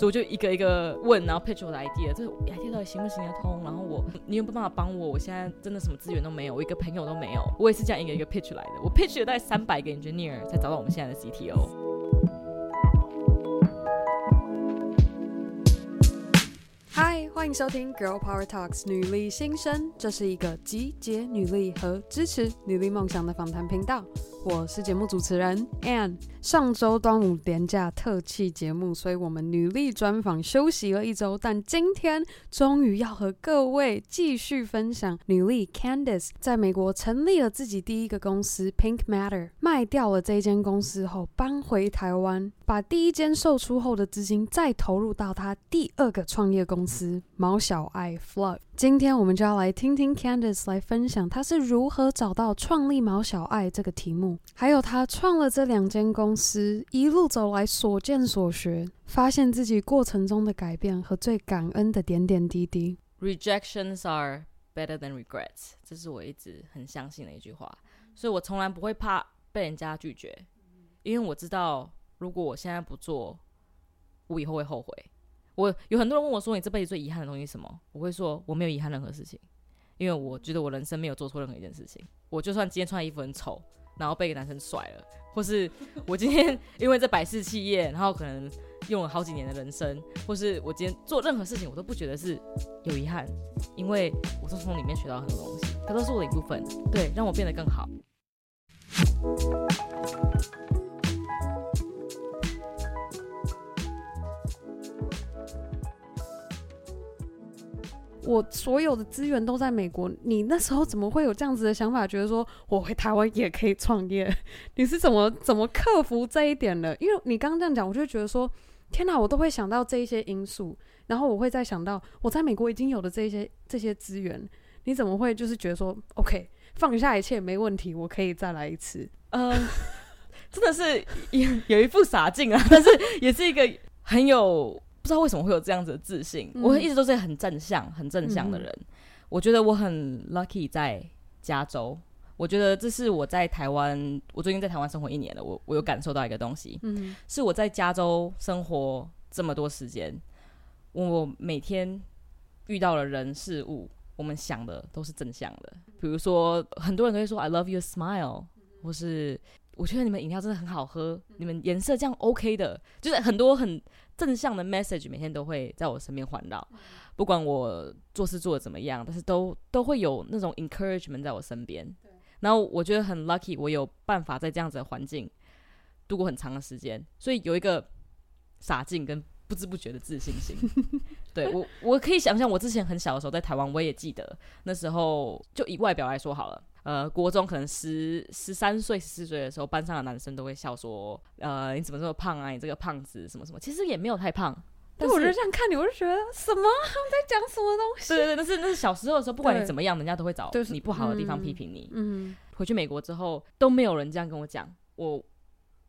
所以我就一个一个问，然后 pitch 我的 idea，这个 idea 到底行不行得通？然后我，你有没有办法帮我？我现在真的什么资源都没有，我一个朋友都没有。我也是这样一个一个 pitch 来的，我 pitch 了大概三百个 engineer 才找到我们现在的 CTO。嗨，欢迎收听 Girl Power Talks 女力新生，这是一个集结女力和支持女力梦想的访谈频道。我是节目主持人 Ann。上周端午连假特辑节目，所以我们女力专访休息了一周，但今天终于要和各位继续分享女力 Candice 在美国成立了自己第一个公司 Pink Matter，卖掉了这间公司后搬回台湾，把第一间售出后的资金再投入到她第二个创业公司毛小爱 Fluff。今天我们就要来听听 Candice 来分享她是如何找到创立毛小爱这个题目，还有他创了这两间公司一路走来所见所学，发现自己过程中的改变和最感恩的点点滴滴。Rejections are better than regrets，这是我一直很相信的一句话，所以我从来不会怕被人家拒绝，因为我知道如果我现在不做，我以后会后悔。我有很多人问我说：“你这辈子最遗憾的东西是什么？”我会说：“我没有遗憾任何事情，因为我觉得我人生没有做错任何一件事情。我就算今天穿的衣服很丑，然后被一个男生甩了，或是我今天 因为这百事企业，然后可能用了好几年的人生，或是我今天做任何事情，我都不觉得是有遗憾，因为我是从里面学到很多东西，它都是我的一部分，对，让我变得更好。”我所有的资源都在美国，你那时候怎么会有这样子的想法？觉得说我回台湾也可以创业？你是怎么怎么克服这一点的？因为你刚刚这样讲，我就觉得说，天哪，我都会想到这一些因素，然后我会再想到我在美国已经有的这些这些资源，你怎么会就是觉得说，OK，放下一切没问题，我可以再来一次？嗯，真的是有有一副傻劲啊，但是也是一个 很有。不知道为什么会有这样子的自信，嗯、我一直都是很正向、很正向的人。嗯、我觉得我很 lucky 在加州。我觉得这是我在台湾，我最近在台湾生活一年了，我我有感受到一个东西，嗯、是我在加州生活这么多时间，我每天遇到了人事物，我们想的都是正向的。比如说，很多人都会说 I love your smile，或是我觉得你们饮料真的很好喝，你们颜色这样 OK 的，就是很多很。正向的 message 每天都会在我身边环绕，不管我做事做的怎么样，但是都都会有那种 encouragement 在我身边。然后我觉得很 lucky，我有办法在这样子的环境度过很长的时间，所以有一个傻劲跟不知不觉的自信心。对，我，我可以想象，我之前很小的时候在台湾，我也记得那时候，就以外表来说好了。呃，国中可能十十三岁、十四岁的时候，班上的男生都会笑说：“呃，你怎么这么胖啊？你这个胖子什么什么？”其实也没有太胖，但我就这样看你，我就觉得什么 他们在讲什么东西？对对对，那是那是小时候的时候，不管你怎么样，人家都会找你不好的地方批评你。嗯，回去美国之后都没有人这样跟我讲，我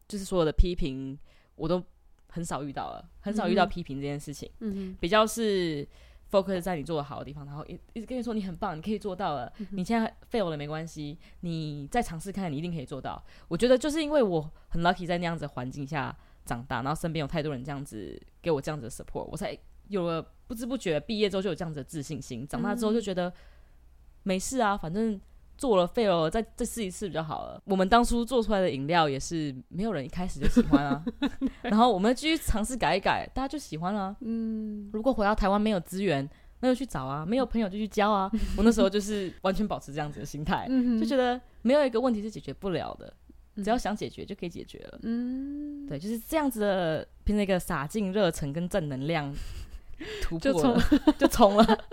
就是所有的批评我都很少遇到了，很少遇到批评这件事情。嗯，比较是。Focus 在你做的好的地方，然后一一直跟你说你很棒，你可以做到了。嗯、你现在 fail 了没关系，你再尝试看，你一定可以做到。我觉得就是因为我很 lucky 在那样子环境下长大，然后身边有太多人这样子给我这样子的 support，我才有了不知不觉毕业之后就有这样子的自信心。长大之后就觉得没事啊，反正。做了废了，再再试一次比较好了。我们当初做出来的饮料也是没有人一开始就喜欢啊，然后我们继续尝试改一改，大家就喜欢了啊。嗯，如果回到台湾没有资源，那就去找啊，没有朋友就去交啊。我那时候就是完全保持这样子的心态，就觉得没有一个问题是解决不了的，只要想解决就可以解决了。嗯，对，就是这样子的，凭那个洒进、热忱跟正能量。突破了，就冲了，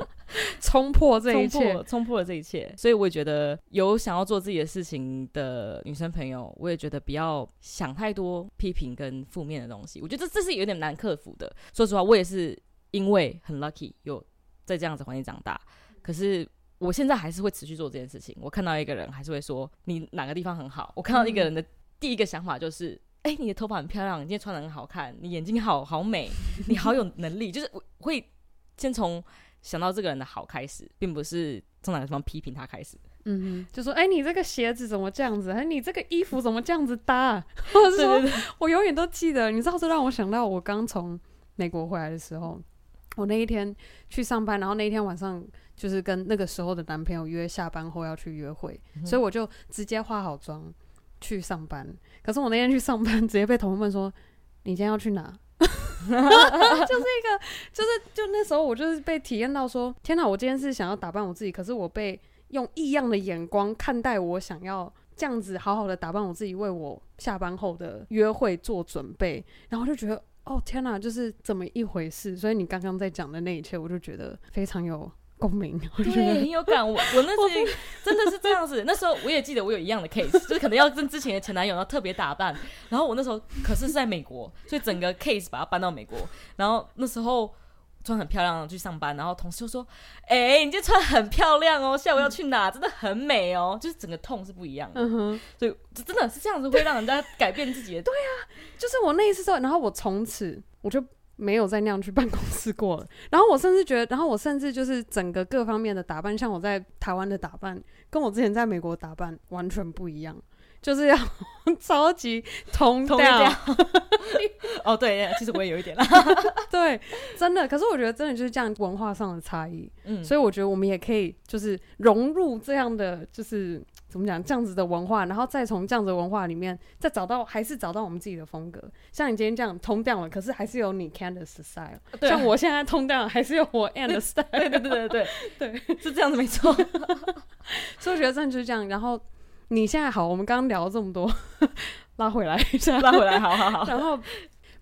冲破这一切，冲破了这一切。所以我也觉得，有想要做自己的事情的女生朋友，我也觉得不要想太多批评跟负面的东西。我觉得这这是有点难克服的。说实话，我也是因为很 lucky 有在这样子环境长大，可是我现在还是会持续做这件事情。我看到一个人，还是会说你哪个地方很好。我看到一个人的第一个想法就是。哎、欸，你的头发很漂亮，你今天穿的很好看，你眼睛好好美，你好有能力，就是我会先从想到这个人的好开始，并不是从哪个地方批评他开始。嗯哼，就说哎、欸，你这个鞋子怎么这样子？哎，你这个衣服怎么这样子搭？或者是说，我永远都记得，你知道，这让我想到我刚从美国回来的时候，我那一天去上班，然后那一天晚上就是跟那个时候的男朋友约下班后要去约会，嗯、所以我就直接化好妆去上班。可是我那天去上班，直接被同事们说：“你今天要去哪？” 就是一个，就是就那时候我就是被体验到说：“天哪！我今天是想要打扮我自己，可是我被用异样的眼光看待我，想要这样子好好的打扮我自己，为我下班后的约会做准备。”然后就觉得。哦天哪，就是怎么一回事？所以你刚刚在讲的那一切，我就觉得非常有共鸣，对，很有感。我我那 时真的是这样子，那时候我也记得我有一样的 case，就是可能要跟之前的前男友要特别打扮，然后我那时候可是是在美国，所以整个 case 把它搬到美国，然后那时候。穿很漂亮去上班，然后同事就说：“哎、欸，你今天穿很漂亮哦，下午要去哪？真的很美哦。”就是整个 tone 是不一样的，嗯哼，所以真的是这样子会让人家改变自己的。对啊，就是我那一次之后，然后我从此我就没有再那样去办公室过了。然后我甚至觉得，然后我甚至就是整个各方面的打扮，像我在台湾的打扮，跟我之前在美国打扮完全不一样。就是要 超级通调 哦，对，其实我也有一点啦，对，真的。可是我觉得真的就是这样文化上的差异，嗯，所以我觉得我们也可以就是融入这样的，就是怎么讲这样子的文化，然后再从这样子的文化里面再找到，还是找到我们自己的风格。像你今天这样通掉了，可是还是有你 Candice style，对，像我现在通掉了还是有我的 style，对对对对对对，是这样子没错。所以我觉得真的就是这样，然后。你现在好，我们刚刚聊了这么多，拉回来一下，拉回来，好好好。然后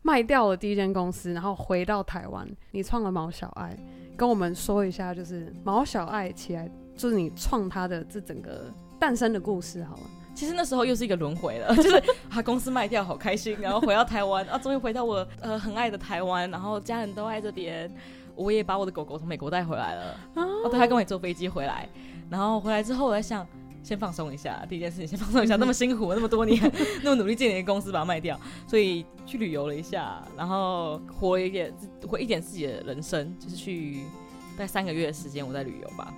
卖掉了第一间公司，然后回到台湾，你创了毛小爱，跟我们说一下，就是毛小爱起来，就是你创他的这整个诞生的故事，好了。其实那时候又是一个轮回了，就是啊公司卖掉，好开心，然后回到台湾，啊，终于回到我呃很爱的台湾，然后家人都爱这边，我也把我的狗狗从美国带回来了，哦，对，他跟我坐飞机回来，然后回来之后我在想。先放松一下，第一件事情先放松一下。那么辛苦，那么多年，那么努力建立公司，把它卖掉，所以去旅游了一下，然后活了一点，活一点自己的人生，就是去大概三个月的时间，我在旅游吧。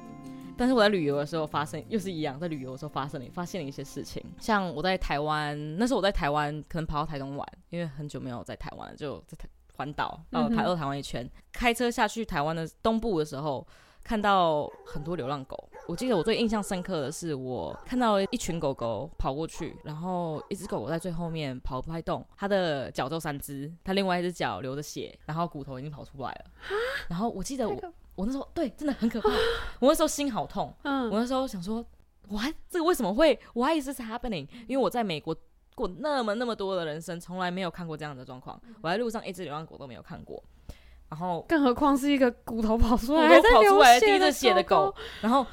但是我在旅游的时候发生，又是一样，在旅游的时候发生了，发现了一些事情。像我在台湾，那时候我在台湾，可能跑到台东玩，因为很久没有在台湾，就在台环岛，然后台到台湾一圈，嗯、开车下去台湾的东部的时候。看到很多流浪狗，我记得我最印象深刻的是，我看到一群狗狗跑过去，然后一只狗狗在最后面跑不太动，它的脚就三只，它另外一只脚流着血，然后骨头已经跑出来了。然后我记得我 我那时候对真的很可怕，我那时候心好痛，嗯我那时候想说，哇，这个为什么会？Why is this happening？因为我在美国过那么那么多的人生，从来没有看过这样的状况，我在路上一只流浪狗都没有看过。然后，更何况是一个骨头跑出来、骨头跑出来、滴着血的狗，然后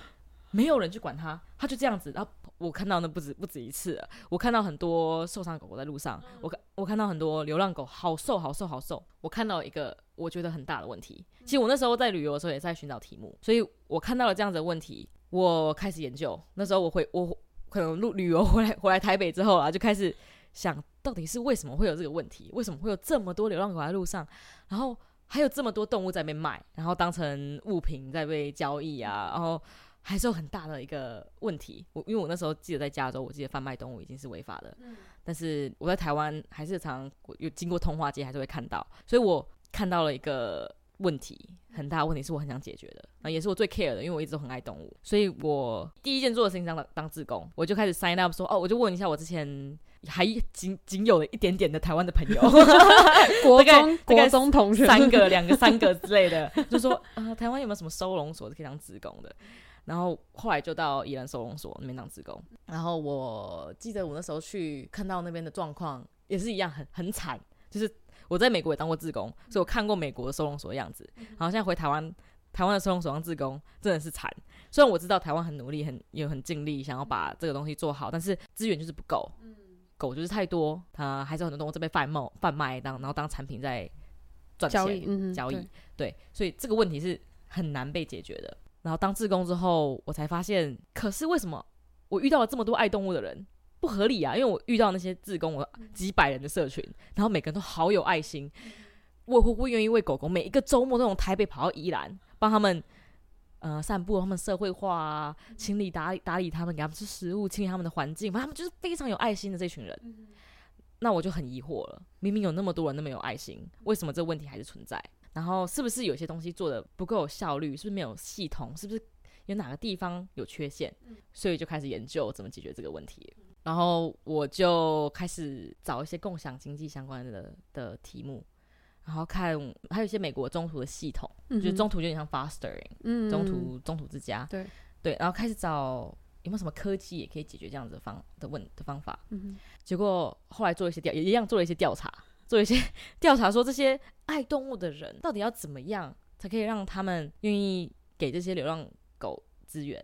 没有人去管它，它就这样子。然后我看到那不止不止一次了，我看到很多受伤狗狗在路上，我看我看到很多流浪狗，好瘦好瘦好瘦。我看到一个我觉得很大的问题。其实我那时候在旅游的时候也在寻找题目，所以我看到了这样子的问题，我开始研究。那时候我会我可能路旅游回来回来台北之后啊，就开始想到底是为什么会有这个问题？为什么会有这么多流浪狗在路上？然后。还有这么多动物在被卖，然后当成物品在被交易啊，然后还是有很大的一个问题。我因为我那时候记得在加州，我记得贩卖动物已经是违法的，嗯、但是我在台湾还是常常有经过通化街还是会看到，所以我看到了一个问题，很大的问题是我很想解决的，啊，也是我最 care 的，因为我一直都很爱动物，所以我第一件做的事情当当志工，我就开始 sign up 说，哦，我就问一下我之前。还仅仅有了一点点的台湾的朋友，国中国中同学三个、两个、三个之类的，就说呃，台湾有没有什么收容所是可以当志工的？然后后来就到宜兰收容所那边当职工。然后我记得我那时候去看到那边的状况也是一样很，很很惨。就是我在美国也当过志工，所以我看过美国的收容所的样子。然后现在回台湾，台湾的收容所当志工真的是惨。虽然我知道台湾很努力，很也很尽力想要把这个东西做好，但是资源就是不够。狗就是太多，它还是有很多动物在被贩卖、贩卖当，然后当产品在赚钱交易。嗯、交易对，对，所以这个问题是很难被解决的。然后当志工之后，我才发现，可是为什么我遇到了这么多爱动物的人不合理啊？因为我遇到那些志工，我几百人的社群，然后每个人都好有爱心，我会不会愿意为狗狗每一个周末都从台北跑到宜兰帮他们？呃，散步，他们社会化啊，清理打理打理他们，给他们吃食物，清理他们的环境，反正他们就是非常有爱心的这群人。嗯、那我就很疑惑了，明明有那么多人那么有爱心，为什么这个问题还是存在？然后是不是有些东西做的不够有效率？是不是没有系统？是不是有哪个地方有缺陷？所以就开始研究怎么解决这个问题。然后我就开始找一些共享经济相关的的题目，然后看还有一些美国中途的系统，嗯、就是中途有点像 fostering，嗯，中途中途之家，对对，然后开始找有没有什么科技也可以解决这样子的方的问的方法。嗯，结果后来做一些调，也一样做了一些调查。做一些 调查，说这些爱动物的人到底要怎么样才可以让他们愿意给这些流浪狗资源？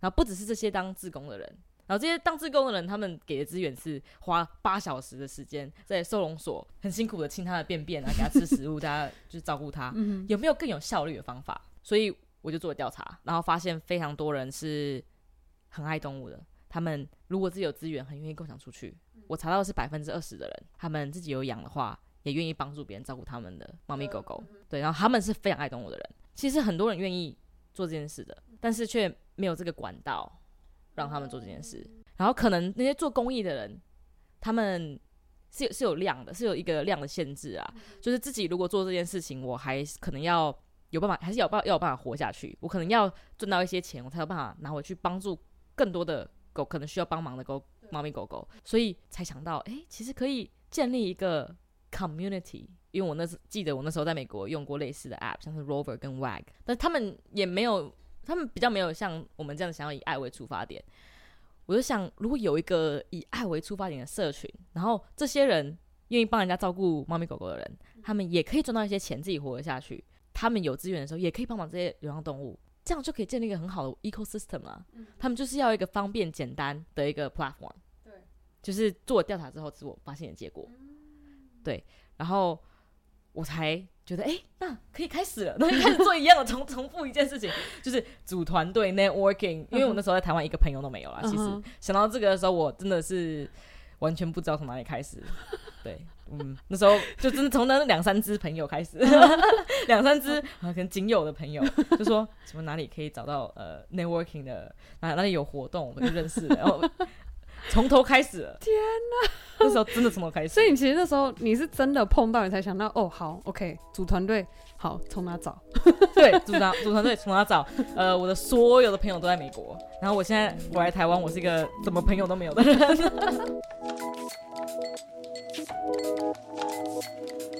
然后不只是这些当志工的人，然后这些当志工的人，他们给的资源是花八小时的时间在收容所很辛苦的清他的便便啊，给他吃食物，大家就是照顾他。有没有更有效率的方法？所以我就做了调查，然后发现非常多人是很爱动物的，他们如果自己有资源，很愿意共享出去。我查到的是百分之二十的人，他们自己有养的话，也愿意帮助别人照顾他们的猫咪狗狗。对，然后他们是非常爱动物的人。其实很多人愿意做这件事的，但是却没有这个管道让他们做这件事。然后可能那些做公益的人，他们是有是有量的，是有一个量的限制啊。就是自己如果做这件事情，我还可能要有办法，还是有办要有办法活下去。我可能要赚到一些钱，我才有办法拿回去帮助更多的狗，可能需要帮忙的狗。猫咪狗狗，所以才想到，哎、欸，其实可以建立一个 community。因为我那时记得我那时候在美国用过类似的 app，像是 Rover 跟 Wag，但他们也没有，他们比较没有像我们这样想要以爱为出发点。我就想，如果有一个以爱为出发点的社群，然后这些人愿意帮人家照顾猫咪狗狗的人，他们也可以赚到一些钱，自己活得下去。他们有资源的时候，也可以帮忙这些流浪动物。这样就可以建立一个很好的 ecosystem 了。嗯、他们就是要一个方便简单的一个 platform。对，就是做了调查之后，自我发现的结果。嗯、对，然后我才觉得，哎、欸，那可以开始了。那就开始做一样的重 重复一件事情，就是组团队 networking。因为我那时候在台湾一个朋友都没有啦。其实想到这个的时候，我真的是完全不知道从哪里开始。对。嗯，那时候就真的从那两三只朋友开始，两三只啊，可能仅有的朋友 就说什么哪里可以找到呃 networking 的，哪哪里有活动我们就认识，然后从头开始了。天哪，那时候真的从头开始。所以你其实那时候你是真的碰到，你才想到哦，好，OK，组团队，好，从哪找？对，组团组团队从哪找？呃，我的所有的朋友都在美国，然后我现在我来台湾，我是一个怎么朋友都没有的人。Thank you.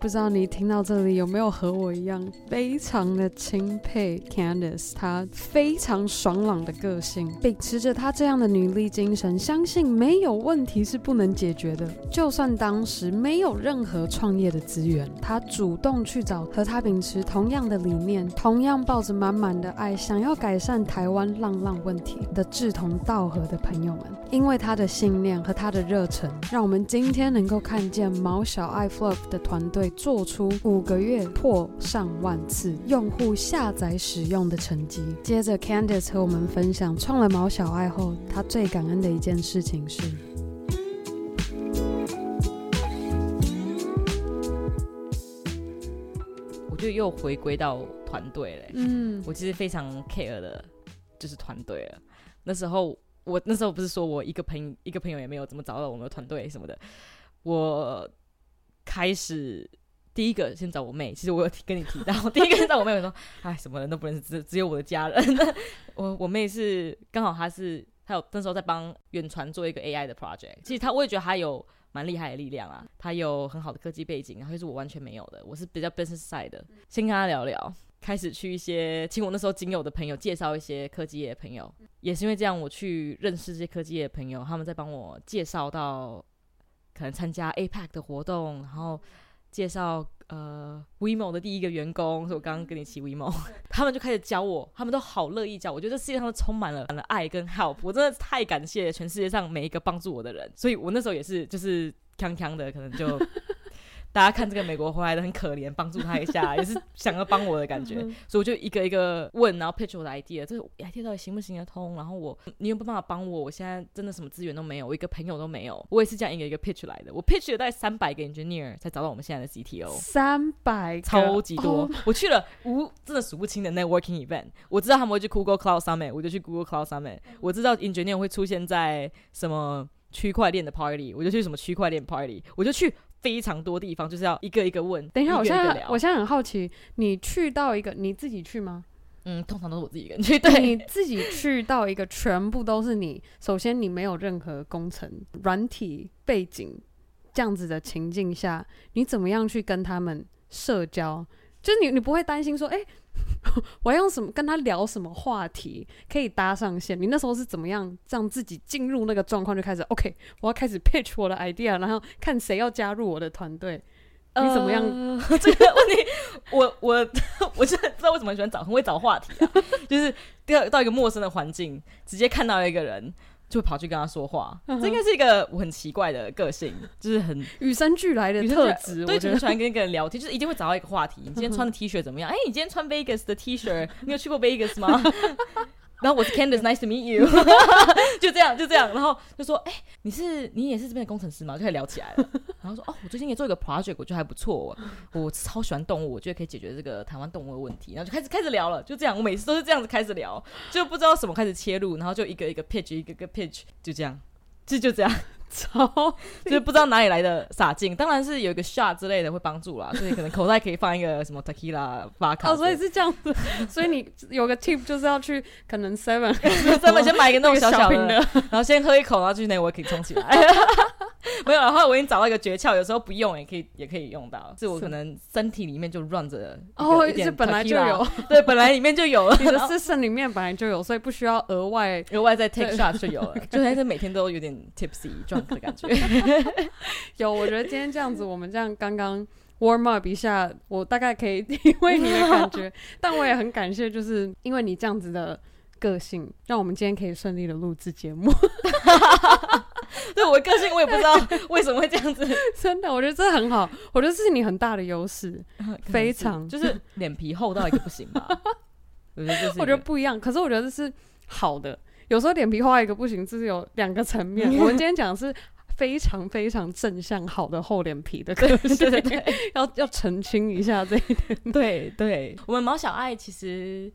不知道你听到这里有没有和我一样，非常的钦佩 Candice，她非常爽朗的个性，秉持着她这样的女力精神，相信没有问题是不能解决的。就算当时没有任何创业的资源，她主动去找和她秉持同样的理念，同样抱着满满的爱，想要改善台湾浪浪问题的志同道合的朋友们。因为她的信念和她的热忱，让我们今天能够看见毛小爱 Fluff 的团队。做出五个月破上万次用户下载使用的成绩。接着，Candice 和我们分享创了毛小爱后，他最感恩的一件事情是，我就又回归到团队了。嗯，我其实非常 care 的，就是团队了。那时候，我那时候不是说我一个朋一个朋友也没有怎么找到我们的团队什么的，我开始。第一个先找我妹，其实我有跟你提到，第一个先找我妹，我说，哎，什么人都不认识，只只有我的家人。我我妹是刚好她是，她有那时候在帮远传做一个 AI 的 project。其实她我也觉得她有蛮厉害的力量啊，她有很好的科技背景，然后是我完全没有的，我是比较 business side 的。先跟她聊聊，开始去一些请我那时候仅有的朋友介绍一些科技业的朋友，也是因为这样我去认识这些科技业的朋友，他们在帮我介绍到可能参加 APEC 的活动，然后。介绍呃 WeMo 的第一个员工，是我刚刚跟你提 WeMo，他们就开始教我，他们都好乐意教我。我觉得这世界上都充满了爱跟 help，我真的太感谢全世界上每一个帮助我的人。所以我那时候也是就是锵锵的，可能就。大家看这个美国回来的很可怜，帮助他一下，也是想要帮我的感觉，所以我就一个一个问，然后 pitch 我的 idea，这个 idea 到底行不行得通？然后我，你有没有办法帮我？我现在真的什么资源都没有，我一个朋友都没有。我也是这样一个一个 pitch 来的，我 pitch 了大概三百个 engineer 才找到我们现在的 CTO，三百，超级多。Oh. 我去了无真的数不清的 networking event，我知道他们会去 Google Cloud Summit，我就去 Google Cloud Summit。我知道 engineer 会出现在什么。区块链的 party，我就去什么区块链 party，我就去非常多地方，就是要一个一个问。等一下，我现在我现在很好奇，你去到一个你自己去吗？嗯，通常都是我自己一个人去。对，你自己去到一个全部都是你，首先你没有任何工程软体背景这样子的情境下，你怎么样去跟他们社交？就是你你不会担心说，哎、欸。我要用什么跟他聊什么话题可以搭上线？你那时候是怎么样让自己进入那个状况就开始 OK？我要开始 pitch 我的 idea，然后看谁要加入我的团队。你怎么样？呃、这个问题，我我 我现在知道为什么喜欢找很会找话题啊，就是第二到一个陌生的环境，直接看到一个人。就跑去跟他说话，嗯、这应该是一个我很奇怪的个性，就是很与生俱来的特质。对，就很喜欢跟一个人聊天，就是一定会找到一个话题。你今天穿的 T 恤怎么样？哎、你今天穿 Vegas 的 T 恤，你有去过 Vegas 吗？然后我是 Candice，Nice to meet you，就这样就这样，然后就说，哎、欸，你是你也是这边的工程师吗？就开始聊起来了。然后说，哦，我最近也做一个 project，我觉得还不错，我超喜欢动物，我觉得可以解决这个台湾动物的问题。然后就开始开始聊了，就这样，我每次都是这样子开始聊，就不知道什么开始切入，然后就一个一个 pitch，一个一个 pitch，就这样，就就这样。超就是不知道哪里来的洒劲，当然是有一个 shot 之类的会帮助啦，所以可能口袋可以放一个什么 tequila vodka。哦，所以是这样子，所以你有个 tip 就是要去可能 seven seven 先买一个那种小小的，然后先喝一口，然后去那我也可以冲起来。没有，然后我已经找到一个诀窍，有时候不用也可以，也可以用到。是。我可能身体里面就 run 着哦，是本来就有，对，本来里面就有。了，你的 system 里面本来就有，所以不需要额外额外再 take shot 就有了，就还是每天都有点 tipsy drunk 的感觉。有，我觉得今天这样子，我们这样刚刚 warm up 一下，我大概可以体会你的感觉，但我也很感谢，就是因为你这样子的个性，让我们今天可以顺利的录制节目。对我的个性，我也不知道 为什么会这样子。真的，我觉得这很好，我觉得这是你很大的优势，非常就是脸皮厚到一个不行吧。我觉得我觉得不一样，可是我觉得这是好的。有时候脸皮厚到一个不行，这是有两个层面。我们今天讲的是。非常非常正向、好的厚脸皮的个性，对对对，要要澄清一下这一点。对对，我们毛小爱其实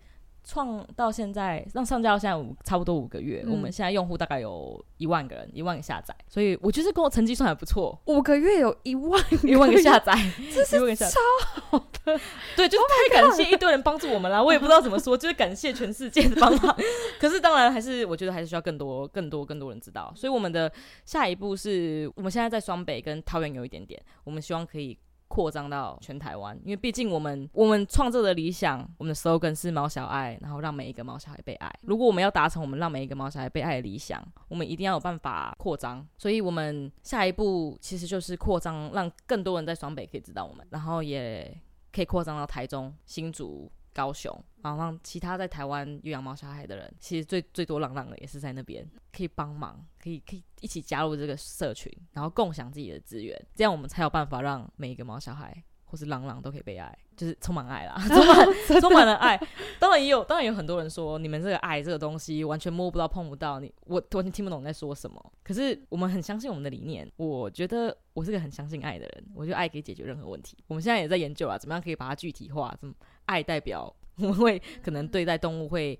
创到现在，让上架到现在五差不多五个月，嗯、我们现在用户大概有一万个人，一万个下载，所以我觉得跟我成绩算还不错。五个月有一万一万个下载，这是超好的。对，就是太感谢一堆人帮助我们了，我也不知道怎么说，就是感谢全世界的帮忙。可是当然还是，我觉得还是需要更多、更多、更多人知道。所以我们的下一步是我们现在在双北跟桃园有一点点，我们希望可以。扩张到全台湾，因为毕竟我们我们创作的理想，我们的 slogan 是毛小爱，然后让每一个毛小孩被爱。如果我们要达成我们让每一个毛小孩被爱的理想，我们一定要有办法扩张。所以，我们下一步其实就是扩张，让更多人在双北可以知道我们，然后也可以扩张到台中、新竹。高雄，然后让其他在台湾有养猫小孩的人，其实最最多浪浪的也是在那边，可以帮忙，可以可以一起加入这个社群，然后共享自己的资源，这样我们才有办法让每一个猫小孩或是浪浪都可以被爱。就是充满爱啦，充满充满了爱。当然也有，当然有很多人说，你们这个爱这个东西完全摸不到、碰不到，你我完全听不懂你在说什么。可是我们很相信我们的理念。我觉得我是个很相信爱的人，我觉得爱可以解决任何问题。我们现在也在研究啊，怎么样可以把它具体化？怎么爱代表我们会可能对待动物会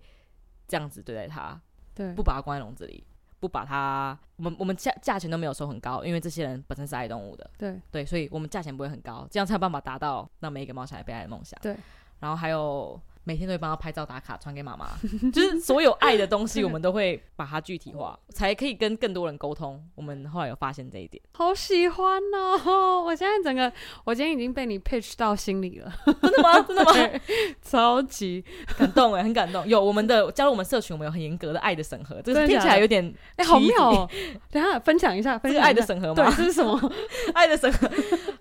这样子对待它？对，不把它关在笼子里。不把它，我们我们价价钱都没有收很高，因为这些人本身是爱动物的，对对，所以我们价钱不会很高，这样才有办法达到让每一个猫小孩被爱的梦想。对，然后还有。每天都会帮他拍照打卡，传给妈妈，就是所有爱的东西，我们都会把它具体化，才可以跟更多人沟通。我们后来有发现这一点，好喜欢哦！我现在整个，我今天已经被你 pitch 到心里了，真的吗？真的吗？超级感动哎，很感动。有我们的加入我们社群，我们有很严格的爱的审核，这个听起来有点哎，好妙哦！等下分享一下，分享爱的审核吗？对，这是什么？爱的审核。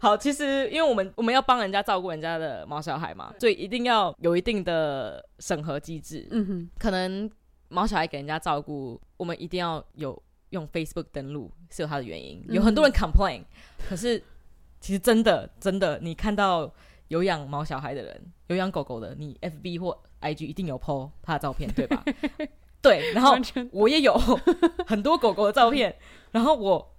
好，其实因为我们我们要帮人家照顾人家的毛小孩嘛，所以一定要有一定的审核机制。嗯哼，可能毛小孩给人家照顾，我们一定要有用 Facebook 登录，是有它的原因。有很多人 complain，、嗯、可是其实真的真的，你看到有养毛小孩的人，有养狗狗的，你 FB 或 IG 一定有 po 他的照片，对吧？对，然后我也有 很多狗狗的照片，然后我。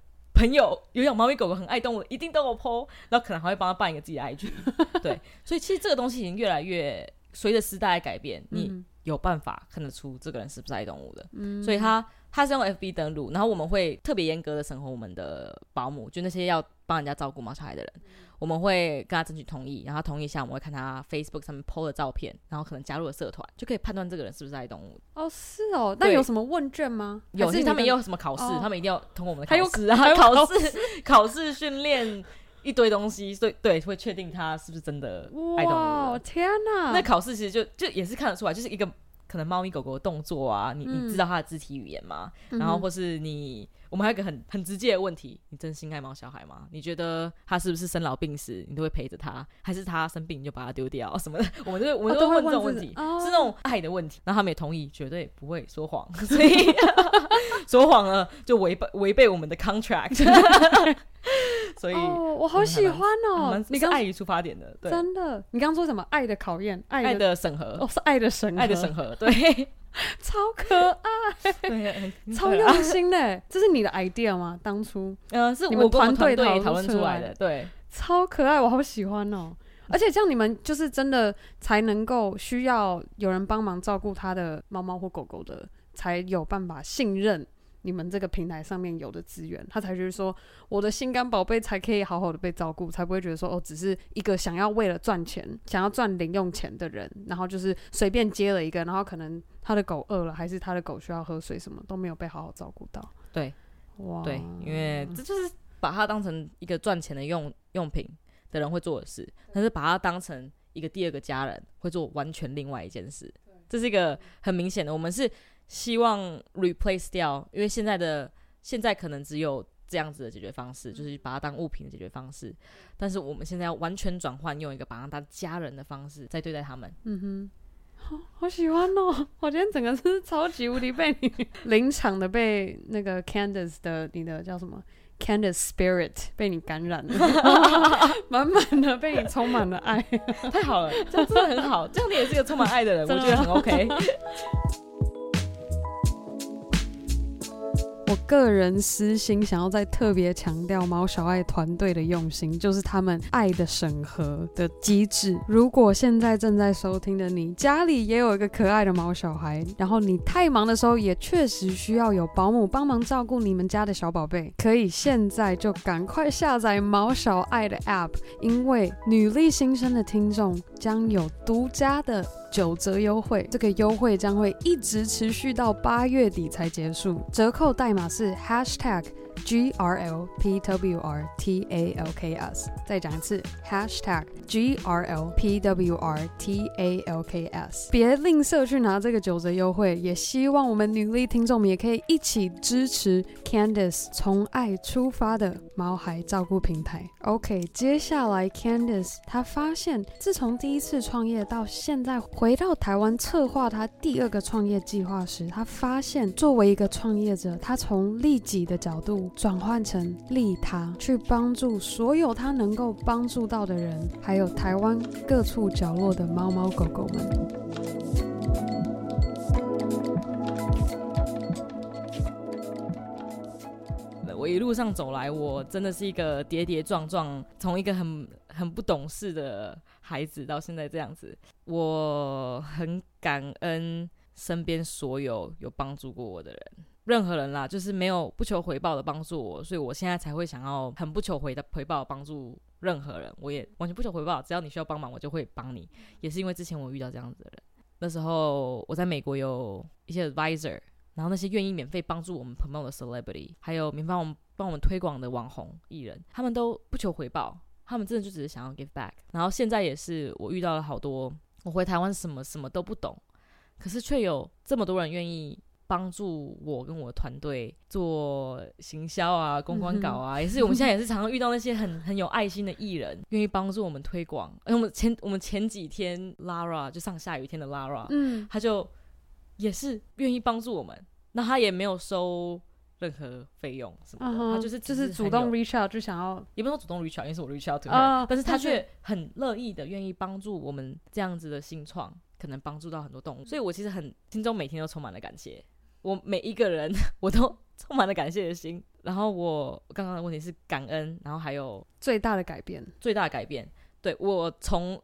朋友有养猫咪狗狗很爱动物，一定都有 po，然后可能还会帮他办一个自己的 IG。对，所以其实这个东西已经越来越随着时代的改变，你有办法看得出这个人是不是爱动物的。嗯，所以他他是用 FB 登录，然后我们会特别严格的审核我们的保姆，就那些要帮人家照顾毛小孩的人。我们会跟他争取同意，然后同意下，我们会看他 Facebook 上面 PO 的照片，然后可能加入了社团，就可以判断这个人是不是爱动物。哦，是哦，那有什么问卷吗？有，其实他们也有什么考试，哦、他们一定要通过我们的考试啊，考试 考试训练一堆东西，所以对，会确定他是不是真的爱动物。哇，天哪！那考试其实就就也是看得出来，就是一个可能猫咪狗狗的动作啊，你你知道它的肢体语言吗？嗯、然后或是你。我们还有一个很很直接的问题：你真心爱毛小孩吗？你觉得他是不是生老病死你都会陪着他，还是他生病你就把他丢掉什么的？我们就 我们都会问这种问题，哦、是那种爱的问题。然后他们也同意，绝对不会说谎，所以说谎了就违背违背我们的 contract。所以、哦，我好喜欢哦！你刚爱于出发点的，对真的。你刚刚说什么？爱的考验，爱的审核，哦，是爱的审，爱的审核，对。超可爱，对，超用心的。这是你的 idea 吗？当初，呃，是你们团队讨论出来的，对，超可爱，我好喜欢哦。而且这样你们就是真的才能够需要有人帮忙照顾他的猫猫或狗狗的，才有办法信任。你们这个平台上面有的资源，他才觉得说我的心肝宝贝才可以好好的被照顾，才不会觉得说哦，只是一个想要为了赚钱、想要赚零用钱的人，然后就是随便接了一个，然后可能他的狗饿了，还是他的狗需要喝水，什么都没有被好好照顾到。对，哇，对，因为这就是把它当成一个赚钱的用用品的人会做的事，但是把它当成一个第二个家人会做完全另外一件事，这是一个很明显的，我们是。希望 replace 掉，因为现在的现在可能只有这样子的解决方式，就是把它当物品的解决方式。但是我们现在要完全转换，用一个把它当家人的方式在对待他们。嗯哼，好，好喜欢哦！我今天整个是超级无敌被你 临场的被那个 Candice 的你的叫什么 Candice Spirit 被你感染了，满满的被你充满了爱，太好了，这样真的很好，这样你也是一个充满爱的人，我觉得很 OK。我个人私心想要再特别强调毛小爱团队的用心，就是他们爱的审核的机制。如果现在正在收听的你家里也有一个可爱的毛小孩，然后你太忙的时候也确实需要有保姆帮忙照顾你们家的小宝贝，可以现在就赶快下载毛小爱的 App，因为女力新生的听众将有独家的。九折优惠，这个优惠将会一直持续到八月底才结束。折扣代码是 Hashtag。G R L P W R T A L K S，再讲一次，Hashtag G R L P W R T A L K S，别吝啬去拿这个九折优惠，也希望我们女力听众们也可以一起支持 Candice 从爱出发的毛孩照顾平台。OK，接下来 Candice 她发现，自从第一次创业到现在回到台湾策划她第二个创业计划时，她发现作为一个创业者，她从利己的角度。转换成利他，去帮助所有他能够帮助到的人，还有台湾各处角落的猫猫狗狗们。我一路上走来，我真的是一个跌跌撞撞，从一个很很不懂事的孩子到现在这样子。我很感恩身边所有有帮助过我的人。任何人啦，就是没有不求回报的帮助我，所以我现在才会想要很不求回的回报帮助任何人。我也完全不求回报，只要你需要帮忙，我就会帮你。也是因为之前我遇到这样子的人，那时候我在美国有一些 advisor，然后那些愿意免费帮助我们 promote 的 celebrity，还有免费我们帮我们推广的网红艺人，他们都不求回报，他们真的就只是想要 give back。然后现在也是我遇到了好多，我回台湾什么什么都不懂，可是却有这么多人愿意。帮助我跟我的团队做行销啊、公关稿啊，嗯、也是我们现在 也是常常遇到那些很很有爱心的艺人，愿意帮助我们推广。而我们前我们前几天 Lara 就上下雨天的 Lara，嗯，他就也是愿意帮助我们，那他也没有收任何费用什么的，uh huh, 他就是就是主动 reach out 就想要，也不能说主动 reach out，因为是我 reach out 但是他却很乐意的愿意帮助我们这样子的新创，可能帮助到很多动物，所以我其实很心中每天都充满了感谢。我每一个人，我都充满了感谢的心。然后我刚刚的问题是感恩，然后还有最大的改变，最大的改变。对，我从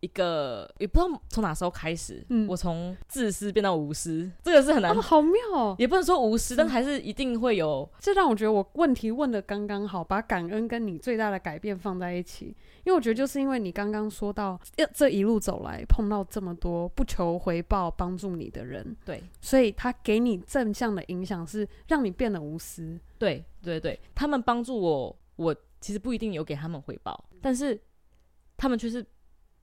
一个也不知道从哪时候开始，嗯、我从自私变到无私，这个是很难，哦、好妙哦。也不能说无私，但还是一定会有。这让我觉得我问题问的刚刚好，把感恩跟你最大的改变放在一起。因为我觉得就是因为你刚刚说到，这一路走来碰到这么多不求回报帮助你的人，对，所以他给你正向的影响是让你变得无私。对对对，他们帮助我，我其实不一定有给他们回报，但是他们却是。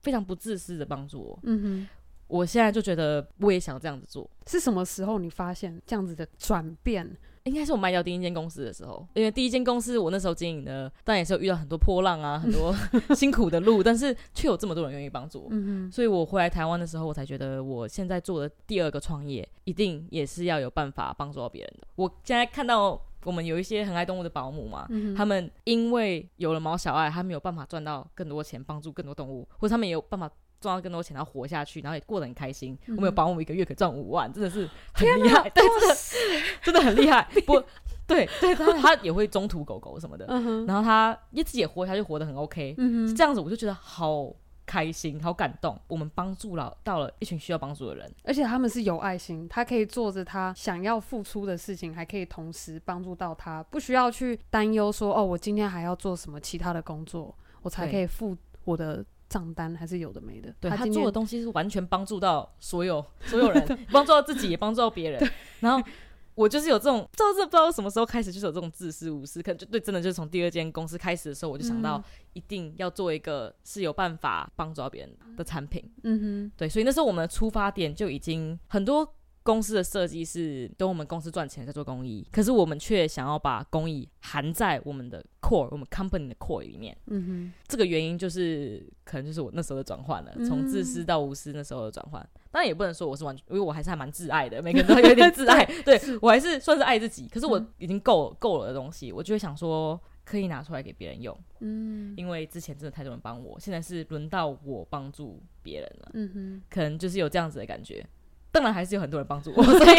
非常不自私的帮助我，嗯哼，我现在就觉得我也想这样子做。是什么时候你发现这样子的转变？应该是我卖掉第一间公司的时候，因为第一间公司我那时候经营的，当然也是有遇到很多波浪啊，很多 辛苦的路，但是却有这么多人愿意帮助我。嗯哼，所以我回来台湾的时候，我才觉得我现在做的第二个创业，一定也是要有办法帮助到别人的。我现在看到。我们有一些很爱动物的保姆嘛，嗯、他们因为有了毛小爱，他们有办法赚到更多钱，帮助更多动物，或者他们也有办法赚到更多钱，然后活下去，然后也过得很开心。嗯、我们有保姆一个月可以赚五万，真的是很厉害，对，真的 真的很厉害。不，对对，他他也会中途狗狗什么的，嗯、然后他一直也活下去，活得很 OK，嗯、这样子我就觉得好。开心，好感动。我们帮助了到了一群需要帮助的人，而且他们是有爱心，他可以做着他想要付出的事情，还可以同时帮助到他，不需要去担忧说哦，我今天还要做什么其他的工作，我才可以付我的账单，还是有的没的。对，他，他做的东西是完全帮助到所有 所有人，帮助到自己，也帮助到别人，然后。我就是有这种，不知道这不知道什么时候开始，就是有这种自私无私，可能就对，真的就是从第二间公司开始的时候，我就想到一定要做一个是有办法帮助到别人的产品。嗯哼，对，所以那时候我们的出发点就已经很多。公司的设计是等我们公司赚钱再做公益，可是我们却想要把公益含在我们的 core，我们 company 的 core 里面。嗯哼，这个原因就是可能就是我那时候的转换了，从自私到无私那时候的转换。当然也不能说我是完全，因为我还是还蛮自爱的，每个人都有点自爱。对，我还是算是爱自己，可是我已经够够了的东西，我就会想说可以拿出来给别人用。嗯，因为之前真的太多人帮我，现在是轮到我帮助别人了。嗯哼，可能就是有这样子的感觉。当然还是有很多人帮助我，所以，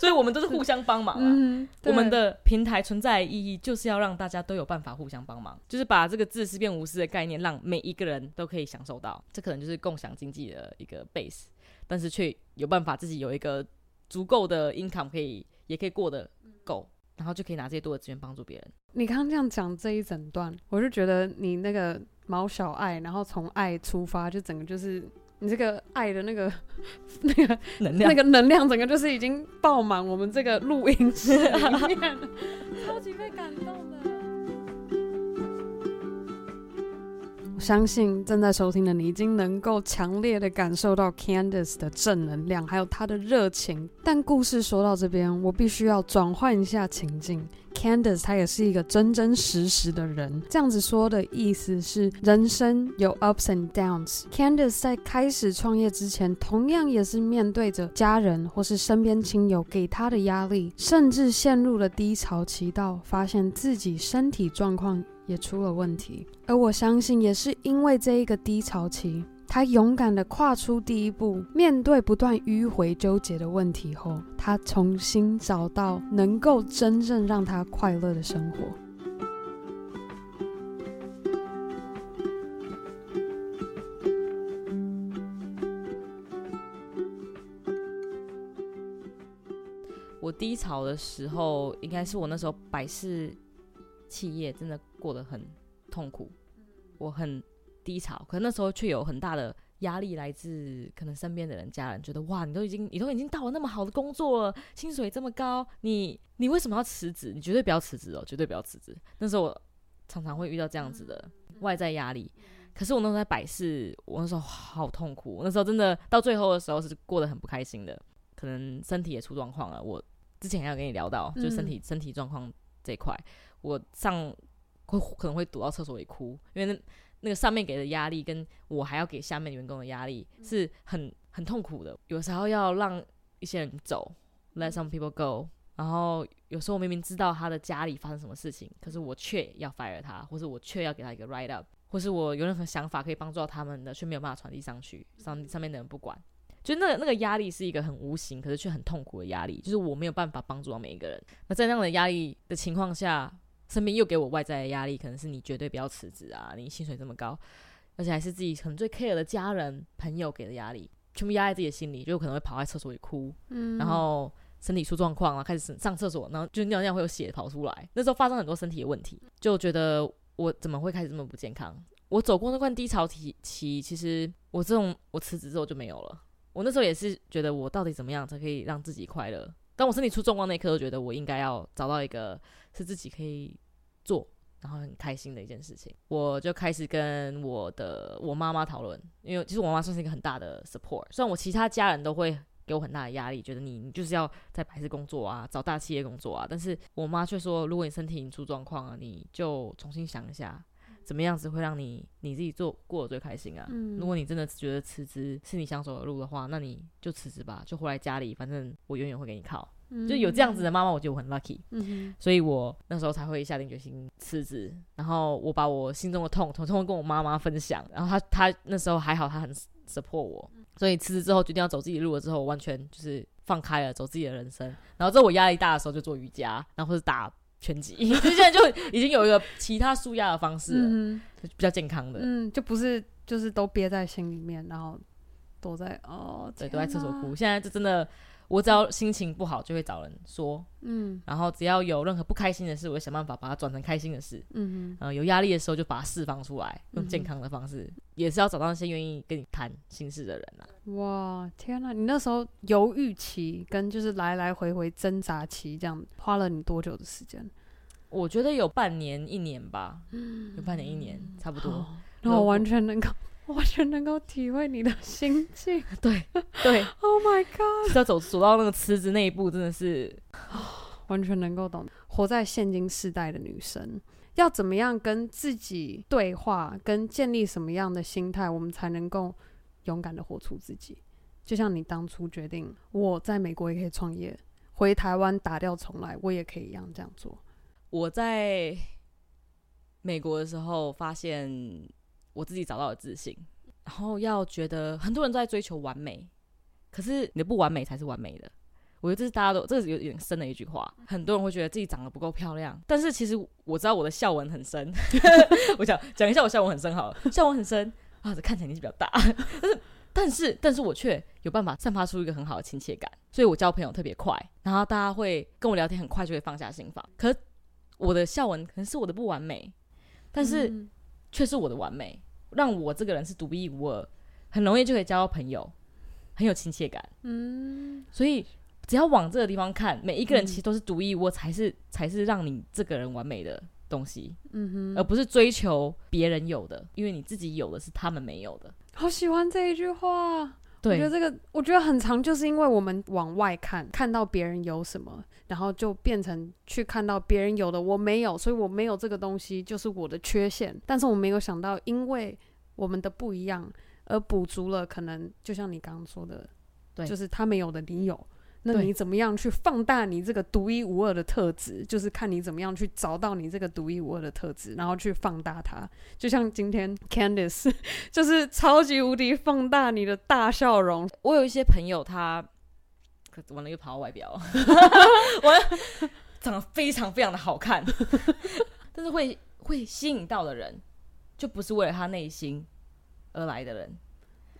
所以我们都是互相帮忙。嗯，我们的平台存在的意义就是要让大家都有办法互相帮忙，就是把这个自私变无私的概念，让每一个人都可以享受到。这可能就是共享经济的一个 base，但是却有办法自己有一个足够的 income，可以也可以过得够，然后就可以拿这些多的资源帮助别人。你刚刚这样讲这一整段，我就觉得你那个毛小爱，然后从爱出发，就整个就是。你这个爱的那个 那个能量，那个能量，整个就是已经爆满我们这个录音室里面，相信正在收听的你已经能够强烈的感受到 Candice 的正能量，还有她的热情。但故事说到这边，我必须要转换一下情境。Candice 他也是一个真真实实的人，这样子说的意思是，人生有 ups and downs。Candice 在开始创业之前，同样也是面对着家人或是身边亲友给他的压力，甚至陷入了低潮期，到发现自己身体状况也出了问题。而我相信，也是因为这一个低潮期。他勇敢的跨出第一步，面对不断迂回纠结的问题后，他重新找到能够真正让他快乐的生活。我低潮的时候，应该是我那时候百事企业真的过得很痛苦，我很。低潮，可那时候却有很大的压力，来自可能身边的人、家人，觉得哇，你都已经，你都已经到了那么好的工作了，薪水这么高，你你为什么要辞职？你绝对不要辞职哦，绝对不要辞职。那时候我常常会遇到这样子的外在压力，可是我那时候在百事，我那时候好痛苦，我那时候真的到最后的时候是过得很不开心的，可能身体也出状况了。我之前还要跟你聊到，就身体、嗯、身体状况这一块，我上会可能会躲到厕所里哭，因为那。那个上面给的压力，跟我还要给下面员工的压力，是很很痛苦的。有时候要让一些人走，let some people go。然后有时候我明明知道他的家里发生什么事情，可是我却要 fire 他，或是我却要给他一个 write up，或是我有任何想法可以帮助到他们的，却没有办法传递上去，上上面的人不管。就那个那个压力是一个很无形，可是却很痛苦的压力，就是我没有办法帮助到每一个人。那在那样的压力的情况下。身边又给我外在的压力，可能是你绝对不要辞职啊！你薪水这么高，而且还是自己可能最 care 的家人朋友给的压力，全部压在自己的心里，就可能会跑在厕所里哭，嗯，然后身体出状况啊，开始上厕所，然后就尿尿会有血跑出来，那时候发生很多身体的问题，就觉得我怎么会开始这么不健康？我走过那段低潮期，其实我这种我辞职之后就没有了。我那时候也是觉得我到底怎么样才可以让自己快乐？当我身体出状况那一刻，都觉得我应该要找到一个是自己可以做，然后很开心的一件事情。我就开始跟我的我妈妈讨论，因为其实我妈妈算是一个很大的 support。虽然我其他家人都会给我很大的压力，觉得你你就是要在白事工作啊，找大企业工作啊，但是我妈却说，如果你身体出状况啊，你就重新想一下。怎么样子会让你你自己做过得最开心啊？嗯，如果你真的觉得辞职是你想走的路的话，那你就辞职吧，就回来家里，反正我永远会给你靠。嗯，就有这样子的妈妈，我觉得我很 lucky。嗯，所以我那时候才会下定决心辞职。然后我把我心中的痛，统统跟我妈妈分享。然后她她那时候还好，她很 support 我。所以辞职之后决定要走自己的路了之后，我完全就是放开了，走自己的人生。然后之后我压力大的时候就做瑜伽，然后或者打。拳击，就现在就已经有一个其他舒压的方式，嗯，比较健康的，嗯，就不是就是都憋在心里面，然后躲在哦，对，躲在厕所哭。现在就真的，我只要心情不好就会找人说，嗯，然后只要有任何不开心的事，我会想办法把它转成开心的事，嗯哼，呃，有压力的时候就把它释放出来，用健康的方式，嗯、也是要找到那些愿意跟你谈心事的人啊。哇，天哪！你那时候犹豫期跟就是来来回回挣扎期，这样花了你多久的时间？我觉得有半年一年吧，嗯有半年一年差不多。那我完全能够，完全能够体会你的心境。对对，Oh my God！要走走到那个辞职那一步，真的是完全能够懂。活在现今世代的女生，要怎么样跟自己对话，跟建立什么样的心态，我们才能够勇敢的活出自己？就像你当初决定，我在美国也可以创业，回台湾打掉重来，我也可以一样这样做。我在美国的时候，发现我自己找到了自信，然后要觉得很多人都在追求完美，可是你的不完美才是完美的。我觉得这是大家都，这是有点深的一句话。很多人会觉得自己长得不够漂亮，但是其实我知道我的笑纹很深。我想讲一下我笑纹很深好了，笑纹很深啊，这看起来年纪比较大，但是但是但是我却有办法散发出一个很好的亲切感，所以我交朋友特别快，然后大家会跟我聊天很快就会放下心防，可是。我的笑纹可能是我的不完美，但是却是我的完美，让我这个人是独一无二，很容易就可以交到朋友，很有亲切感。嗯，所以只要往这个地方看，每一个人其实都是独一无二，才是才是让你这个人完美的东西。嗯哼，而不是追求别人有的，因为你自己有的是他们没有的。好喜欢这一句话。我觉得这个，我觉得很长，就是因为我们往外看，看到别人有什么，然后就变成去看到别人有的我没有，所以我没有这个东西就是我的缺陷。但是我没有想到，因为我们的不一样而补足了，可能就像你刚刚说的，对，就是他没有的你有。那你怎么样去放大你这个独一无二的特质？就是看你怎么样去找到你这个独一无二的特质，然后去放大它。就像今天 Candice，就是超级无敌放大你的大笑容。我有一些朋友，他可完了又跑到外表，我长得非常非常的好看，但是会会吸引到的人，就不是为了他内心而来的人。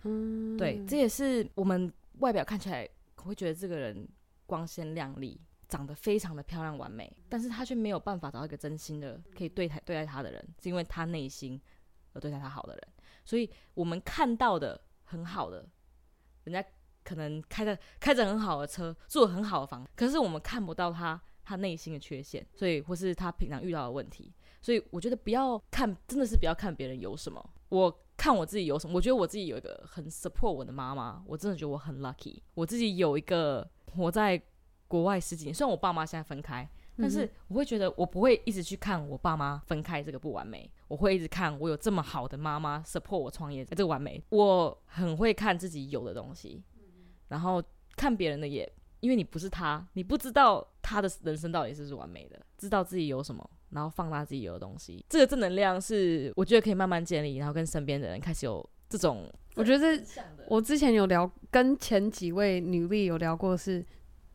嗯，对，这也是我们外表看起来。会觉得这个人光鲜亮丽，长得非常的漂亮完美，但是他却没有办法找到一个真心的可以对待对待他的人，是因为他内心而对待他好的人。所以我们看到的很好的，人家可能开着开着很好的车，住很好的房，可是我们看不到他他内心的缺陷，所以或是他平常遇到的问题。所以我觉得不要看，真的是不要看别人有什么。我。看我自己有什么，我觉得我自己有一个很 support 我的妈妈，我真的觉得我很 lucky。我自己有一个活在国外十几年，虽然我爸妈现在分开，但是我会觉得我不会一直去看我爸妈分开这个不完美，我会一直看我有这么好的妈妈 support 我创业这个完美。我很会看自己有的东西，然后看别人的也，因为你不是他，你不知道他的人生到底是不是完美的，知道自己有什么。然后放大自己有的东西，这个正能量是我觉得可以慢慢建立，然后跟身边的人开始有这种。我觉得我之前有聊，跟前几位女力有聊过是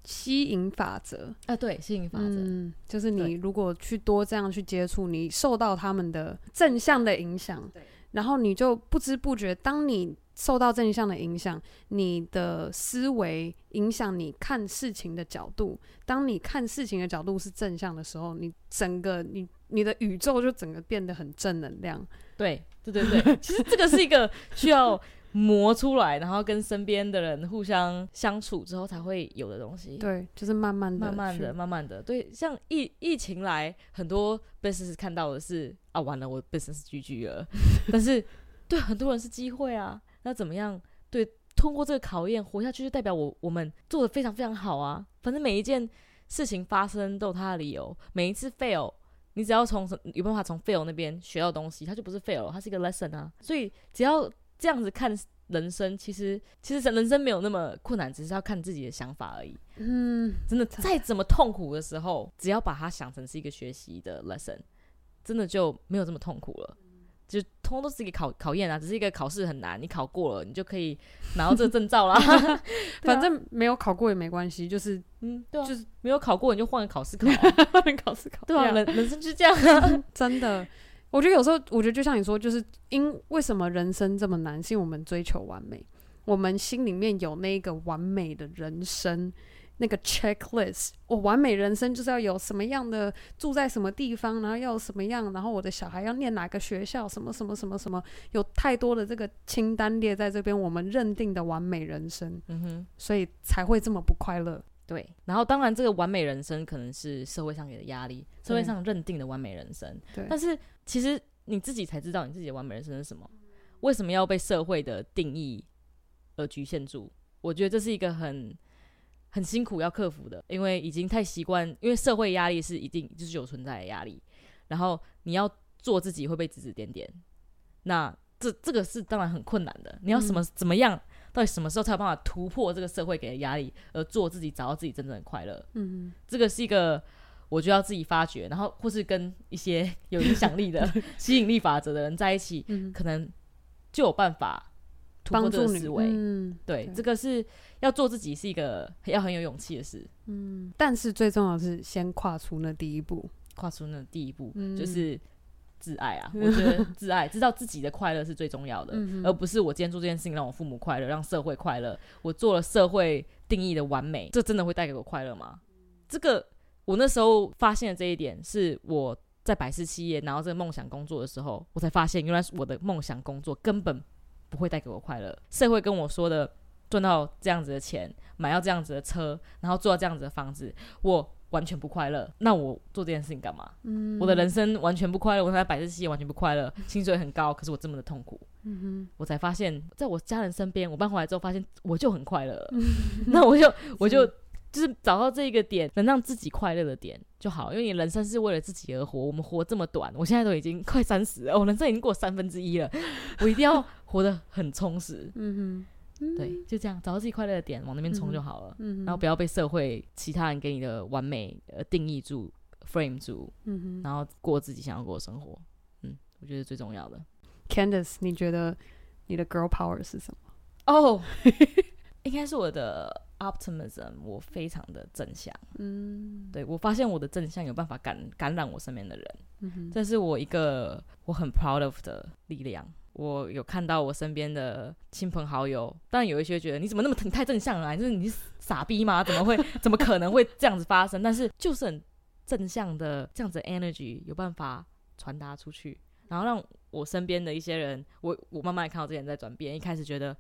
吸引法则啊，对，吸引法则，嗯，就是你如果去多这样去接触，你受到他们的正向的影响，然后你就不知不觉，当你受到正向的影响，你的思维影响你看事情的角度。当你看事情的角度是正向的时候，你整个你你的宇宙就整个变得很正能量。对对对对，其实这个是一个需要磨出来，然后跟身边的人互相相处之后才会有的东西。对，就是慢慢的、慢慢的、慢慢的。对，像疫疫情来，很多 business 看到的是啊，完了，我 business 了。但是对很多人是机会啊。那怎么样？对，通过这个考验活下去，就代表我我们做的非常非常好啊。反正每一件事情发生都有它的理由，每一次 fail，你只要从有办法从 fail 那边学到东西，它就不是 fail，它是一个 lesson 啊。所以只要这样子看人生，其实其实人生没有那么困难，只是要看自己的想法而已。嗯，真的，再怎么痛苦的时候，只要把它想成是一个学习的 lesson，真的就没有这么痛苦了。就通通都是一个考考验啊，只是一个考试很难，你考过了，你就可以拿到这个证照啦。反正没有考过也没关系，就是嗯，对啊，就是没有考过你就换个考试考，换个考试考，对啊，人人生就是这样啊，真的。我觉得有时候，我觉得就像你说，就是因为什么人生这么难，是因为我们追求完美，我们心里面有那个完美的人生。那个 checklist，我完美人生就是要有什么样的住在什么地方，然后要什么样，然后我的小孩要念哪个学校，什么什么什么什么，有太多的这个清单列在这边，我们认定的完美人生，嗯哼，所以才会这么不快乐。对，然后当然这个完美人生可能是社会上给的压力，社会上认定的完美人生，对，但是其实你自己才知道你自己的完美人生是什么，为什么要被社会的定义而局限住？我觉得这是一个很。很辛苦要克服的，因为已经太习惯，因为社会压力是一定就是有存在的压力，然后你要做自己会被指指点点，那这这个是当然很困难的。你要什么、嗯、怎么样，到底什么时候才有办法突破这个社会给的压力，而做自己，找到自己真正的快乐？嗯，这个是一个我就要自己发掘，然后或是跟一些有影响力的 吸引力法则的人在一起，嗯、可能就有办法。帮助思维，嗯，对，对，这个是要做自己，是一个要很有勇气的事，嗯，但是最重要的是先跨出那第一步，跨出那第一步，嗯，就是自爱啊，我觉得自爱，知道自己的快乐是最重要的，嗯，而不是我今天做这件事情让我父母快乐，让社会快乐，我做了社会定义的完美，这真的会带给我快乐吗？这个我那时候发现的这一点，是我在百事企业拿到这个梦想工作的时候，我才发现原来我的梦想工作根本。不会带给我快乐。社会跟我说的赚到这样子的钱，买到这样子的车，然后住到这样子的房子，我完全不快乐。那我做这件事情干嘛？嗯，我的人生完全不快乐。我在百事企业完全不快乐，薪水很高，可是我这么的痛苦。我才发现，在我家人身边，我搬回来之后，发现我就很快乐。嗯，那我就我就。就是找到这一个点，能让自己快乐的点就好。因为你人生是为了自己而活，我们活这么短，我现在都已经快三十了，我人生已经过三分之一了，我一定要活得很充实。嗯哼，对，就这样找到自己快乐的点，往那边冲就好了。嗯哼，然后不要被社会其他人给你的完美呃定义住，frame 住。然后过自己想要过的生活。嗯，我觉得最重要的。Candice，你觉得你的 girl power 是什么？哦，oh, 应该是我的。Optimism，我非常的正向，嗯，对，我发现我的正向有办法感感染我身边的人，嗯哼，这是我一个我很 proud of 的力量。我有看到我身边的亲朋好友，当然有一些觉得你怎么那么你太正向了，就是你是傻逼吗？怎么会怎么可能会这样子发生？但是就是很正向的这样子 energy 有办法传达出去，然后让我身边的一些人，我我慢慢看到这些人在转变，一开始觉得。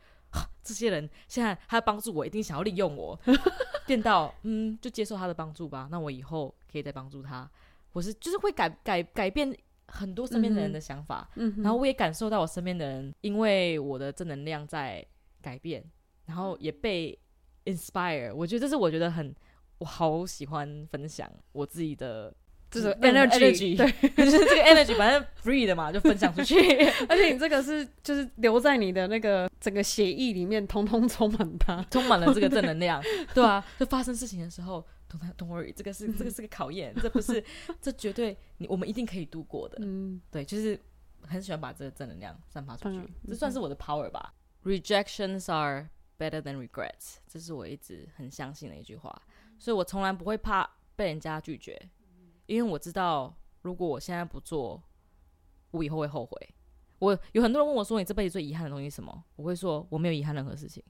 这些人现在他帮助我，一定想要利用我，变到嗯，就接受他的帮助吧。那我以后可以再帮助他，我是就是会改改改变很多身边的人的想法，嗯，然后我也感受到我身边的人因为我的正能量在改变，然后也被 inspire。我觉得这是我觉得很我好喜欢分享我自己的。就是 energy，对，就是这个 energy，反正 free 的嘛，就分享出去。而且你这个是就是留在你的那个整个协议里面，通通充满它，充满了这个正能量，对啊，就发生事情的时候，don't don't worry，这个是 这个是个考验，这不是，这绝对你我们一定可以度过的。嗯，对，就是很喜欢把这个正能量散发出去，这算是我的 power 吧。Rejections are better than regrets，这是我一直很相信的一句话，所以我从来不会怕被人家拒绝。因为我知道，如果我现在不做，我以后会后悔。我有很多人问我说：“你这辈子最遗憾的东西是什么？”我会说：“我没有遗憾任何事情，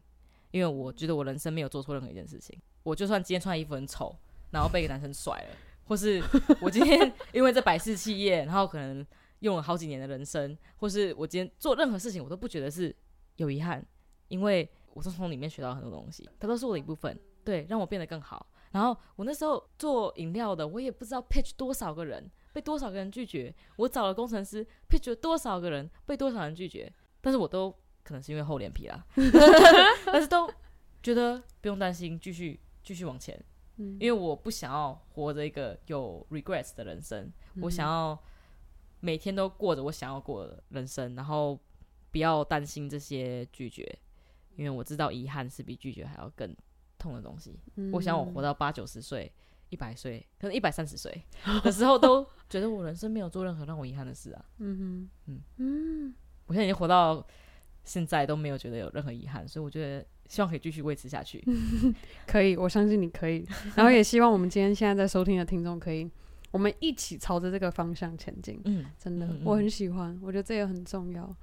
因为我觉得我人生没有做错任何一件事情。我就算今天穿的衣服很丑，然后被一个男生甩了，或是我今天 因为这百事企业，然后可能用了好几年的人生，或是我今天做任何事情，我都不觉得是有遗憾，因为我是从里面学到很多东西，它都是我的一部分，对，让我变得更好。然后我那时候做饮料的，我也不知道 pitch 多少个人。”被多少个人拒绝？我找了工程师，pitch 了多少个人，被多少人拒绝？但是我都可能是因为厚脸皮啦，但是都觉得不用担心，继续继续往前。嗯，因为我不想要活着一个有 regrets 的人生，嗯，我想要每天都过着我想要过的人生，然后不要担心这些拒绝，因为我知道遗憾是比拒绝还要更痛的东西。嗯，我想我活到八九十岁。一百岁，可能一百三十岁的时候，都觉得我人生没有做任何让我遗憾的事啊。嗯哼，嗯嗯，我现在已经活到现在都没有觉得有任何遗憾，所以我觉得希望可以继续维持下去。可以，我相信你可以。然后也希望我们今天现在在收听的听众可以，我们一起朝着这个方向前进。嗯，真的，嗯嗯，我很喜欢，我觉得这也很重要。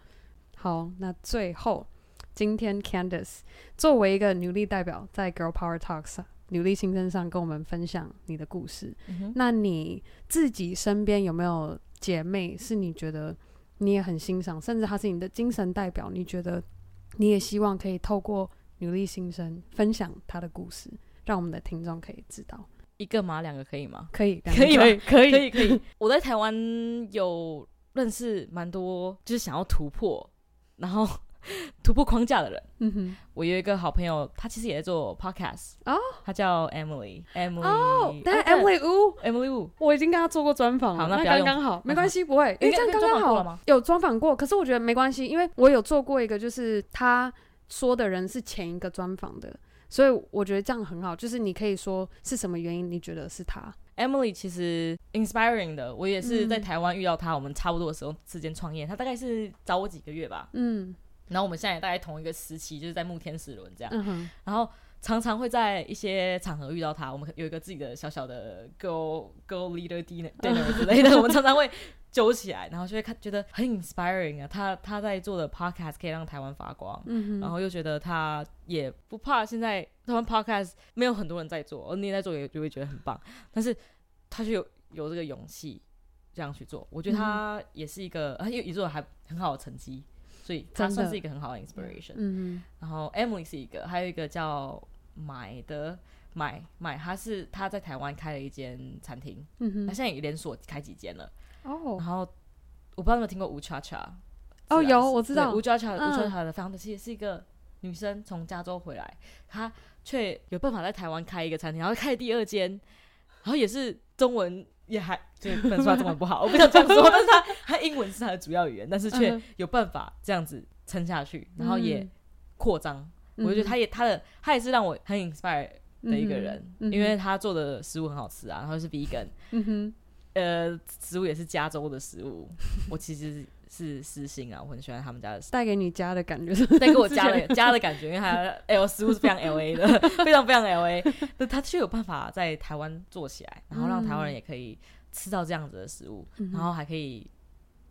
好，那最后，今天 Candice 作为一个女力代表，在 Girl Power Talks。女力新生上跟我们分享你的故事。嗯、那你自己身边有没有姐妹是你觉得你也很欣赏，甚至他是你的精神代表？你觉得你也希望可以透过努力新生分享他的故事，让我们的听众可以知道。一个吗？两个可以吗？可以，可以？可以，可以，可以，可以。我在台湾有认识蛮多，就是想要突破，然后。突破框架的人，嗯哼，我有一个好朋友，他其实也在做 podcast 哦，他叫 Emily，Emily，哦，但是 Emily Wu，Emily Wu，我已经跟他做过专访了，那刚刚好，没关系，不会，因为这样刚刚好，有专访过，可是我觉得没关系，因为我有做过一个，就是他说的人是前一个专访的，所以我觉得这样很好，就是你可以说是什么原因，你觉得是他，Emily 其实 inspiring 的，我也是在台湾遇到他，我们差不多的时候之间创业，他大概是找我几个月吧，嗯。然后我们现在也大概同一个时期，就是在慕天使轮这样，嗯。然后常常会在一些场合遇到他。我们有一个自己的小小的 girl girl leader dinner dinner 之类的，我们常常会揪起来，然后就会看觉得很 inspiring 啊。他他在做的 podcast 可以让台湾发光，嗯，然后又觉得他也不怕现在台湾 podcast 没有很多人在做，而你在做也就会觉得很棒。但是他就有有这个勇气这样去做，我觉得他也是一个，他也也做的还很好的成绩。所以他算是一个很好的 inspiration。嗯，然后 Emily 是一个，还有一个叫买的买买，他是他在台湾开了一间餐厅，他现在也连锁开几间了。哦，然后我不知道你有没有听过吴恰恰？哦，有，我知道吴恰恰，吴恰恰的 founder 其实是一个女生，从加州回来，她却有办法在台湾开一个餐厅，然后开第二间，然后也是中文。也还 就不能说他中文不好，我不想这样说，但是他他英文是他的主要语言，但是却有办法这样子撑下去，然后也扩张。我就觉得他也他的他也是让我很 inspire 的一个人，因为他做的食物很好吃啊，然后是 vegan，嗯哼，呃，食物也是加州的食物，我其实。是私心啊，我很喜欢他们家的，带给你家的感觉，带给我家的 家的感觉，因为它 L 食物是非常 L A 的，非常非常 L A，但他却有办法在台湾做起来，然后让台湾人也可以吃到这样子的食物，嗯、然后还可以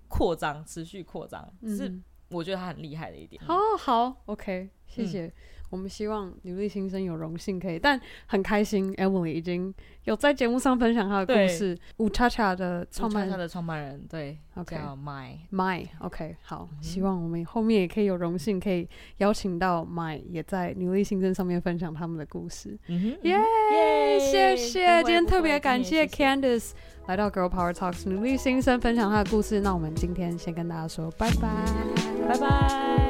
扩张，持续扩张，嗯、是我觉得他很厉害的一点。哦，好，OK，谢谢。嗯我们希望女力新生有荣幸可以，但很开心，Emily 已经有在节目上分享她的故事。五叉叉的创办，他的创办人，对，OK，叫 My My，OK，好、嗯，希望我们后面也可以有荣幸可以邀请到 My 也在女力新生上面分享他们的故事。嗯，耶、yeah, yeah,，谢谢，今天特别感谢 Candice 来到 Girl Power Talks 女力新生分享她的故事。那我们今天先跟大家说拜拜，拜拜。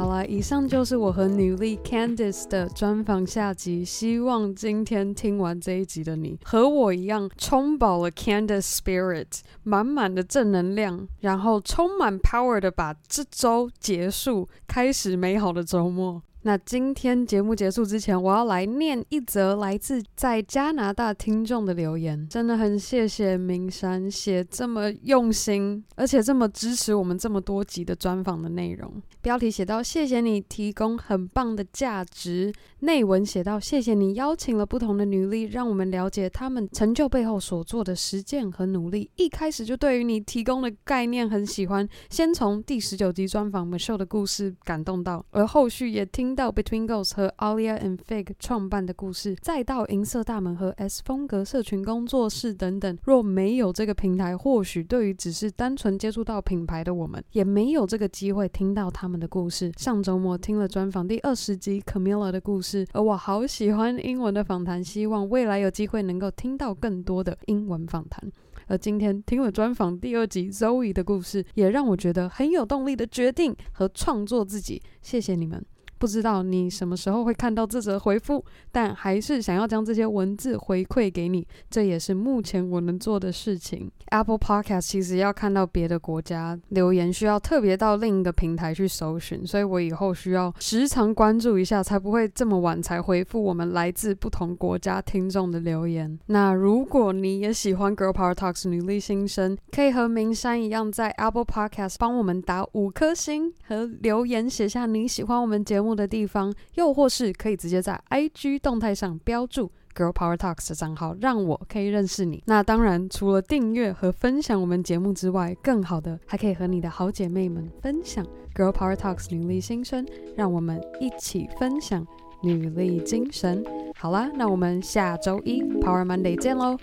好了，以上就是我和女力 Candice 的专访下集。希望今天听完这一集的你，和我一样，充饱了 Candice Spirit，满满的正能量，然后充满 power 的把这周结束，开始美好的周末。那今天节目结束之前，我要来念一则来自在加拿大听众的留言。真的很谢谢明山写这么用心，而且这么支持我们这么多集的专访的内容。标题写到：谢谢你提供很棒的价值。内文写到：谢谢你邀请了不同的女力，让我们了解她们成就背后所做的实践和努力。一开始就对于你提供的概念很喜欢，先从第十九集专访美秀的故事感动到，而后续也听。听到 Between Ghosts 和 Alia and Fig 创办的故事，再到银色大门和 S 风格社群工作室等等。若没有这个平台，或许对于只是单纯接触到品牌的我们，也没有这个机会听到他们的故事。上周末听了专访第二十集 Camilla 的故事，而我好喜欢英文的访谈，希望未来有机会能够听到更多的英文访谈。而今天听了专访第二集 Zoe 的故事，也让我觉得很有动力的决定和创作自己。谢谢你们。不知道你什么时候会看到这则回复，但还是想要将这些文字回馈给你，这也是目前我能做的事情。Apple Podcast 其实要看到别的国家留言，需要特别到另一个平台去搜寻，所以我以后需要时常关注一下，才不会这么晚才回复我们来自不同国家听众的留言。那如果你也喜欢 Girl Power Talks 女力新生，可以和明山一样，在 Apple Podcast 帮我们打五颗星和留言，写下你喜欢我们节目的地方，又或是可以直接在 IG 动态上标注 Girl Power Talks 的账号，让我可以认识你。那当然，除了订阅和分享我们节目之外，更好的还可以和你的好姐妹们分享 Girl Power Talks 女力新生，让我们一起分享女力精神。好啦，那我们下周一 Power Monday 见喽，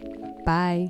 拜。